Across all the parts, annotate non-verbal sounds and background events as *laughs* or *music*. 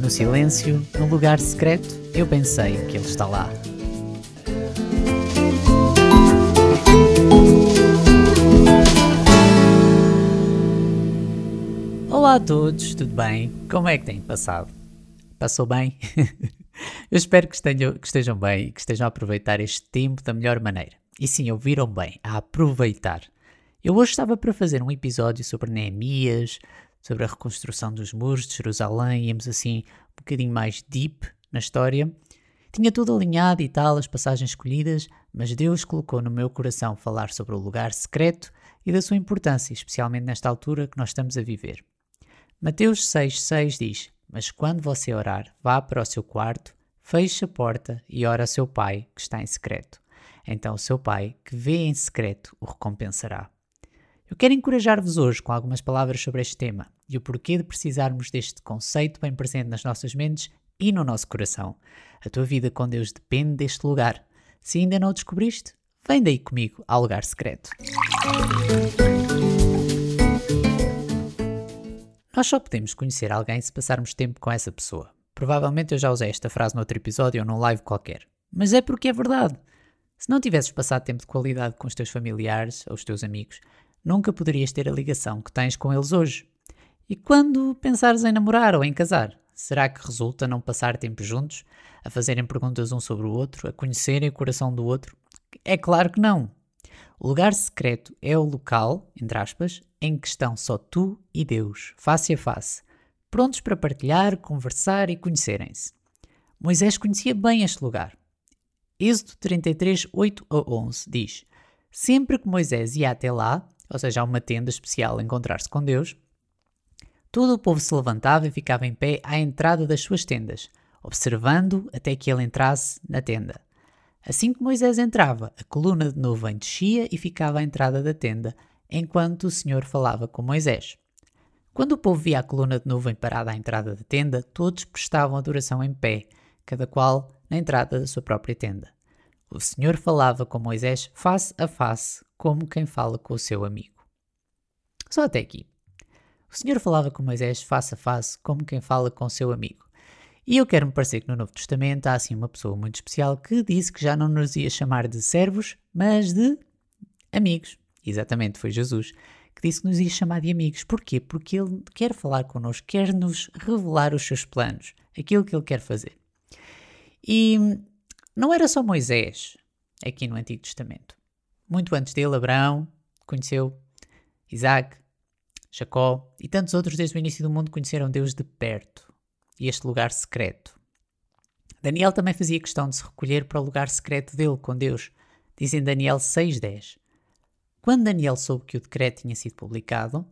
No silêncio, no lugar secreto, eu pensei que ele está lá. Olá a todos, tudo bem? Como é que têm passado? Passou bem? *laughs* eu espero que estejam, que estejam bem e que estejam a aproveitar este tempo da melhor maneira. E sim, ouviram bem, a aproveitar. Eu hoje estava para fazer um episódio sobre Neemias, sobre a reconstrução dos muros de Jerusalém, íamos assim um bocadinho mais deep na história. Tinha tudo alinhado e tal, as passagens escolhidas, mas Deus colocou no meu coração falar sobre o lugar secreto e da sua importância, especialmente nesta altura que nós estamos a viver. Mateus 6,6 diz: Mas quando você orar, vá para o seu quarto, feche a porta e ora a seu pai que está em secreto. Então o seu pai, que vê em secreto, o recompensará. Eu quero encorajar-vos hoje com algumas palavras sobre este tema e o porquê de precisarmos deste conceito bem presente nas nossas mentes e no nosso coração. A tua vida com Deus depende deste lugar. Se ainda não o descobriste, vem daí comigo ao lugar secreto. Nós só podemos conhecer alguém se passarmos tempo com essa pessoa. Provavelmente eu já usei esta frase noutro episódio ou num live qualquer. Mas é porque é verdade. Se não tivesses passado tempo de qualidade com os teus familiares ou os teus amigos, nunca poderias ter a ligação que tens com eles hoje. E quando pensares em namorar ou em casar, será que resulta não passar tempo juntos, a fazerem perguntas um sobre o outro, a conhecerem o coração do outro? É claro que não. O lugar secreto é o local, entre aspas, em que estão só tu e Deus, face a face, prontos para partilhar, conversar e conhecerem-se. Moisés conhecia bem este lugar. Êxodo 33, 8 a 11 diz: Sempre que Moisés ia até lá, ou seja, uma tenda especial a encontrar-se com Deus, todo o povo se levantava e ficava em pé à entrada das suas tendas, observando até que ele entrasse na tenda. Assim que Moisés entrava, a coluna de nuvem descia e ficava à entrada da tenda, enquanto o Senhor falava com Moisés. Quando o povo via a coluna de nuvem parada à entrada da tenda, todos prestavam adoração em pé, cada qual na entrada da sua própria tenda. O Senhor falava com Moisés face a face, como quem fala com o seu amigo. Só até aqui. O Senhor falava com Moisés face a face, como quem fala com o seu amigo. E eu quero-me parecer que no Novo Testamento há assim uma pessoa muito especial que disse que já não nos ia chamar de servos, mas de amigos. Exatamente, foi Jesus que disse que nos ia chamar de amigos. Porquê? Porque Ele quer falar connosco, quer nos revelar os seus planos, aquilo que Ele quer fazer. E não era só Moisés aqui no Antigo Testamento. Muito antes dele, Abraão conheceu Isaac, Jacó e tantos outros desde o início do mundo conheceram Deus de perto e este lugar secreto. Daniel também fazia questão de se recolher para o lugar secreto dele com Deus, diz em Daniel 6,10. Quando Daniel soube que o decreto tinha sido publicado,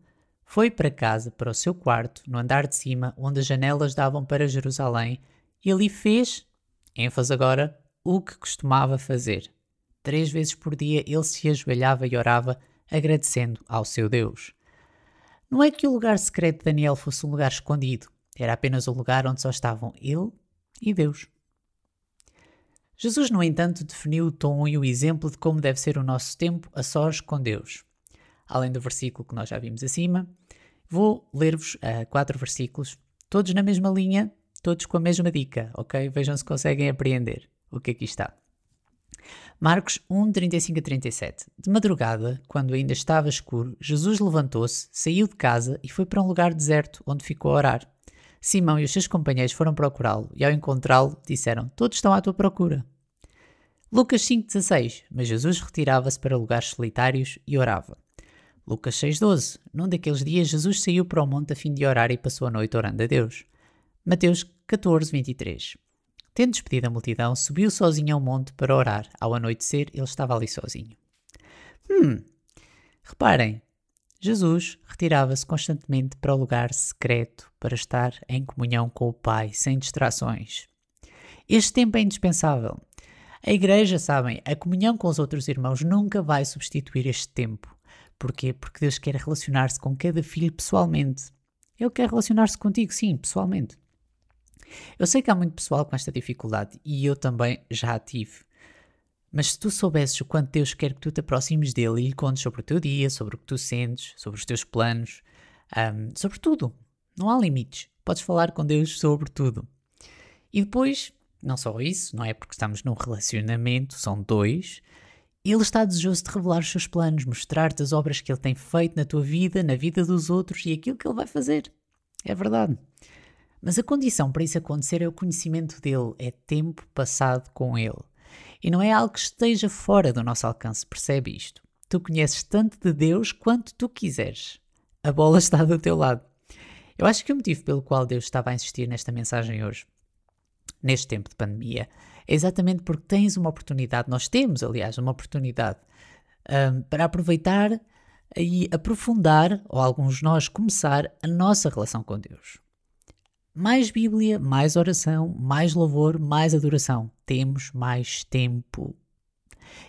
foi para casa, para o seu quarto, no andar de cima, onde as janelas davam para Jerusalém, e ali fez, ênfase agora, o que costumava fazer. Três vezes por dia ele se ajoelhava e orava, agradecendo ao seu Deus. Não é que o lugar secreto de Daniel fosse um lugar escondido, era apenas um lugar onde só estavam ele e Deus. Jesus, no entanto, definiu o tom e o exemplo de como deve ser o nosso tempo a sós com Deus. Além do versículo que nós já vimos acima, vou ler-vos uh, quatro versículos, todos na mesma linha, todos com a mesma dica, ok? Vejam se conseguem apreender o que aqui está. Marcos 1, 35 a 37. De madrugada, quando ainda estava escuro, Jesus levantou-se, saiu de casa e foi para um lugar deserto, onde ficou a orar. Simão e os seus companheiros foram procurá-lo e, ao encontrá-lo, disseram: Todos estão à tua procura. Lucas 5,16. Mas Jesus retirava-se para lugares solitários e orava. Lucas 6,12. Num daqueles dias, Jesus saiu para o monte a fim de orar e passou a noite orando a Deus. Mateus 14, 23. Tendo despedido a multidão, subiu sozinho ao monte para orar. Ao anoitecer, ele estava ali sozinho. Hum, reparem, Jesus retirava-se constantemente para o lugar secreto para estar em comunhão com o Pai, sem distrações. Este tempo é indispensável. A Igreja, sabem, a comunhão com os outros irmãos nunca vai substituir este tempo. Porquê? Porque Deus quer relacionar-se com cada filho pessoalmente. Ele quer relacionar-se contigo, sim, pessoalmente. Eu sei que há muito pessoal com esta dificuldade e eu também já a tive. Mas se tu soubesses o quanto Deus quer que tu te aproximes dele e lhe contes sobre o teu dia, sobre o que tu sentes, sobre os teus planos, um, sobre tudo, Não há limites. Podes falar com Deus sobre tudo. E depois, não só isso, não é porque estamos num relacionamento, são dois. Ele está desejoso de revelar os seus planos, mostrar-te as obras que ele tem feito na tua vida, na vida dos outros e aquilo que ele vai fazer. É verdade. Mas a condição para isso acontecer é o conhecimento dele, é tempo passado com ele. E não é algo que esteja fora do nosso alcance, percebe isto? Tu conheces tanto de Deus quanto tu quiseres. A bola *laughs* está do teu lado. Eu acho que o motivo pelo qual Deus estava a insistir nesta mensagem hoje, neste tempo de pandemia, é exatamente porque tens uma oportunidade, nós temos, aliás, uma oportunidade um, para aproveitar e aprofundar, ou alguns de nós começar, a nossa relação com Deus. Mais Bíblia, mais oração, mais louvor, mais adoração. Temos mais tempo.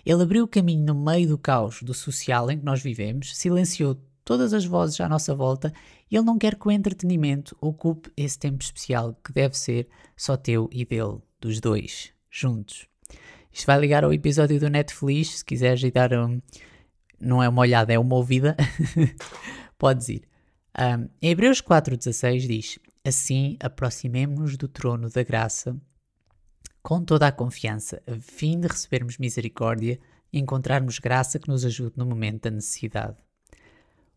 Ele abriu o caminho no meio do caos do social em que nós vivemos, silenciou todas as vozes à nossa volta e ele não quer que o entretenimento ocupe esse tempo especial que deve ser só teu e dele, dos dois, juntos. Isto vai ligar ao episódio do Netflix, se quiseres ir dar um, não é uma olhada, é uma ouvida, *laughs* podes ir. Um, em Hebreus 4,16 diz: Assim aproximemo-nos do trono da graça com toda a confiança, a fim de recebermos misericórdia e encontrarmos graça que nos ajude no momento da necessidade.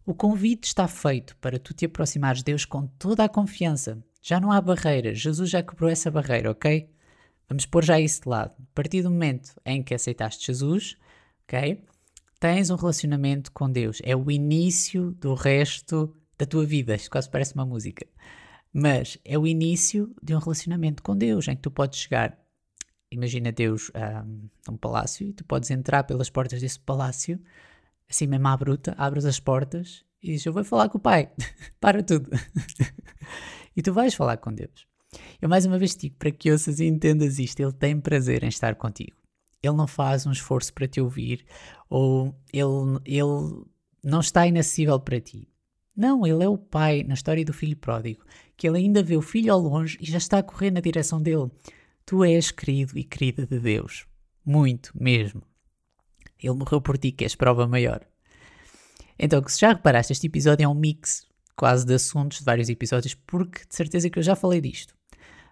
O convite está feito para tu te aproximares de Deus com toda a confiança. Já não há barreiras, Jesus já quebrou essa barreira, ok? Vamos pôr já isso de lado. A partir do momento em que aceitaste Jesus, ok? tens um relacionamento com Deus. É o início do resto da tua vida. Isto quase parece uma música. Mas é o início de um relacionamento com Deus, em que tu podes chegar. Imagina Deus um, um palácio e tu podes entrar pelas portas desse palácio, assim mesmo à bruta, abres as portas e dizes: Eu vou falar com o Pai, *laughs* para tudo. *laughs* e tu vais falar com Deus. Eu mais uma vez digo para que ouças e entendas isto: Ele tem prazer em estar contigo. Ele não faz um esforço para te ouvir ou ele, ele não está inacessível para ti. Não, ele é o pai na história do filho pródigo, que ele ainda vê o filho ao longe e já está a correr na direção dele. Tu és querido e querida de Deus. Muito mesmo. Ele morreu por ti, que és prova maior. Então, se já reparaste, este episódio é um mix quase de assuntos de vários episódios, porque de certeza que eu já falei disto.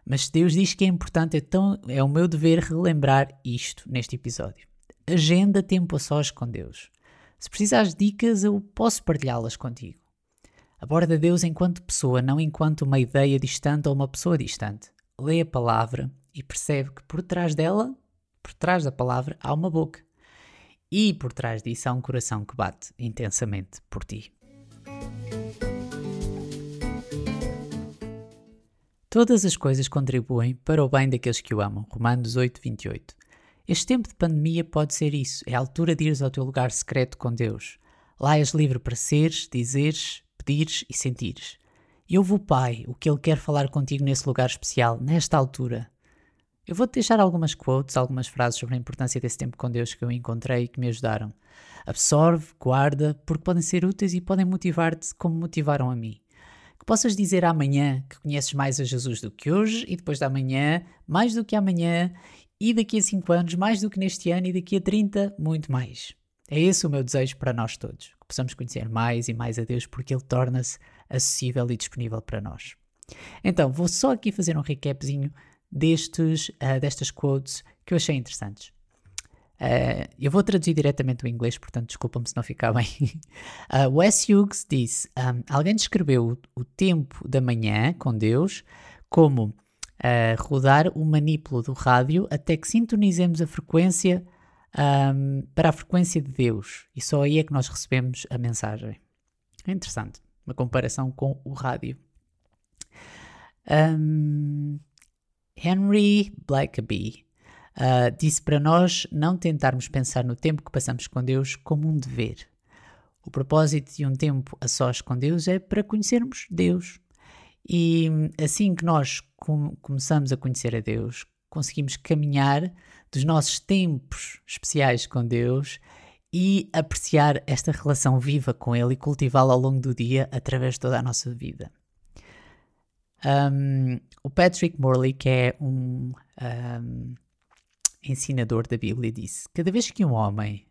Mas Deus diz que é importante, então é o meu dever relembrar isto neste episódio. Agenda tempo a sós com Deus. Se precisares de dicas, eu posso partilhá-las contigo. Aborda Deus enquanto pessoa, não enquanto uma ideia distante ou uma pessoa distante. Lê a palavra e percebe que por trás dela, por trás da palavra, há uma boca. E por trás disso há um coração que bate intensamente por ti. Todas as coisas contribuem para o bem daqueles que o amam. Romanos 8, 28. Este tempo de pandemia pode ser isso. É a altura de ires ao teu lugar secreto com Deus. Lá és livre para seres, dizeres, pedires e sentires. E ouve o Pai, o que Ele quer falar contigo nesse lugar especial, nesta altura. Eu vou-te deixar algumas quotes, algumas frases sobre a importância desse tempo com Deus que eu encontrei e que me ajudaram. Absorve, guarda, porque podem ser úteis e podem motivar-te como motivaram a mim que possas dizer amanhã que conheces mais a Jesus do que hoje e depois da manhã, mais do que amanhã e daqui a 5 anos, mais do que neste ano e daqui a 30, muito mais. É esse o meu desejo para nós todos, possamos conhecer mais e mais a Deus porque Ele torna-se acessível e disponível para nós. Então, vou só aqui fazer um recapzinho destes, uh, destas quotes que eu achei interessantes. Uh, eu vou traduzir diretamente do inglês, portanto, desculpa-me se não ficar bem. Uh, *laughs* Wes Hughes disse: um, Alguém descreveu o, o, tempo da manhã com Deus como uh, rodar o manípulo do rádio até que sintonizemos a frequência um, para a frequência de Deus. E só aí é que nós recebemos a mensagem. É interessante. Uma comparação com o rádio. Um, Henry Blackaby uh, disse para nós não tentarmos pensar no tempo que passamos com Deus como um dever. O propósito de um tempo a sós com Deus é para conhecermos Deus. E assim que nós com começamos a conhecer a Deus, conseguimos caminhar dos nossos tempos especiais com Deus e apreciar esta relação viva com Ele e cultivá-la ao longo do dia através de toda a nossa vida. Um, o Patrick Morley, que é um, um ensinador da Bíblia, disse: Cada vez que um homem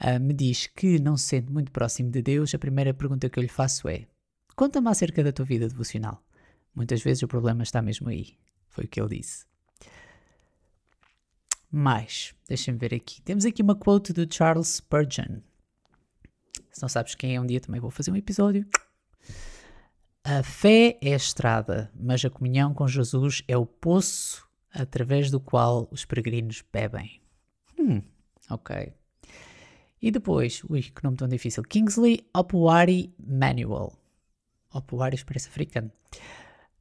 uh, me diz que não se sente muito próximo de Deus, a primeira pergunta que eu lhe faço é: Conta-me acerca da tua vida devocional. Muitas vezes o problema está mesmo aí. Foi o que ele disse. Mais, deixa-me ver aqui. Temos aqui uma quote do Charles Spurgeon. Se não sabes quem é, um dia também vou fazer um episódio. A fé é a estrada, mas a comunhão com Jesus é o poço através do qual os peregrinos bebem. Hum, ok. E depois, ui, que nome tão difícil. Kingsley Opuari Manual. Opuari parece africano.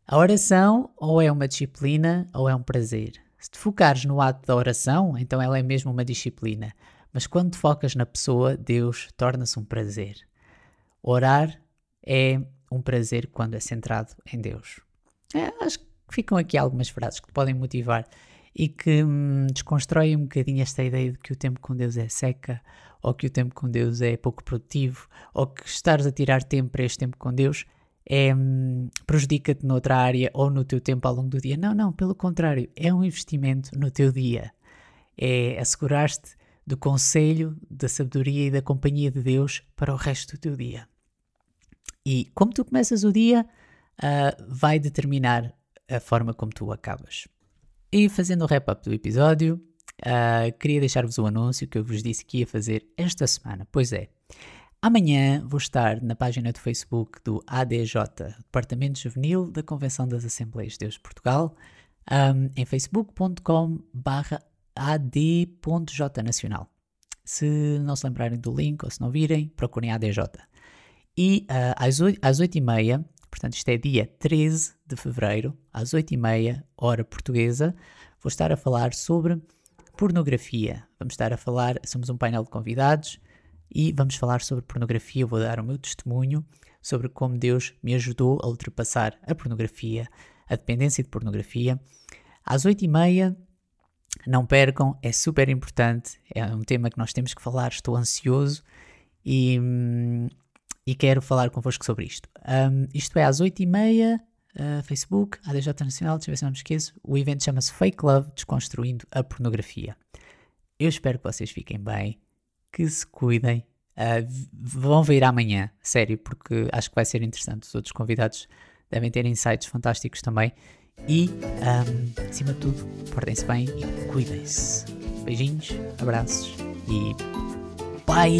A oração ou é uma disciplina ou é um prazer. Se te focares no ato da oração, então ela é mesmo uma disciplina. Mas quando te focas na pessoa, Deus torna-se um prazer. Orar é um prazer quando é centrado em Deus. É, acho que ficam aqui algumas frases que te podem motivar e que hum, desconstroem um bocadinho esta ideia de que o tempo com Deus é seca, ou que o tempo com Deus é pouco produtivo, ou que estares a tirar tempo para este tempo com Deus é, prejudica-te noutra área ou no teu tempo ao longo do dia. Não, não, pelo contrário, é um investimento no teu dia. É assegurar-te do conselho, da sabedoria e da companhia de Deus para o resto do teu dia. E como tu começas o dia, uh, vai determinar a forma como tu acabas. E fazendo o wrap-up do episódio, uh, queria deixar-vos o um anúncio que eu vos disse que ia fazer esta semana. Pois é, amanhã vou estar na página do Facebook do ADJ, Departamento Juvenil da Convenção das Assembleias de Deus de Portugal, um, em facebook.com.br ad.jnacional. Se não se lembrarem do link ou se não virem, procurem ADJ. E uh, às, 8, às 8h30 Portanto, isto é dia 13 de fevereiro, às 8h30, hora portuguesa. Vou estar a falar sobre pornografia. Vamos estar a falar, somos um painel de convidados e vamos falar sobre pornografia. Eu vou dar o meu testemunho sobre como Deus me ajudou a ultrapassar a pornografia, a dependência de pornografia. Às 8h30, não percam, é super importante, é um tema que nós temos que falar. Estou ansioso e, hum, e quero falar convosco sobre isto. Um, isto é às 8h30, uh, Facebook, ADJ Nacional, deixa eu ver se não me esqueço. O evento chama-se Fake Love Desconstruindo a Pornografia. Eu espero que vocês fiquem bem, que se cuidem. Uh, vão ver amanhã, sério, porque acho que vai ser interessante. Os outros convidados devem ter insights fantásticos também. E, um, acima de tudo, portem-se bem e cuidem-se. Beijinhos, abraços e bye!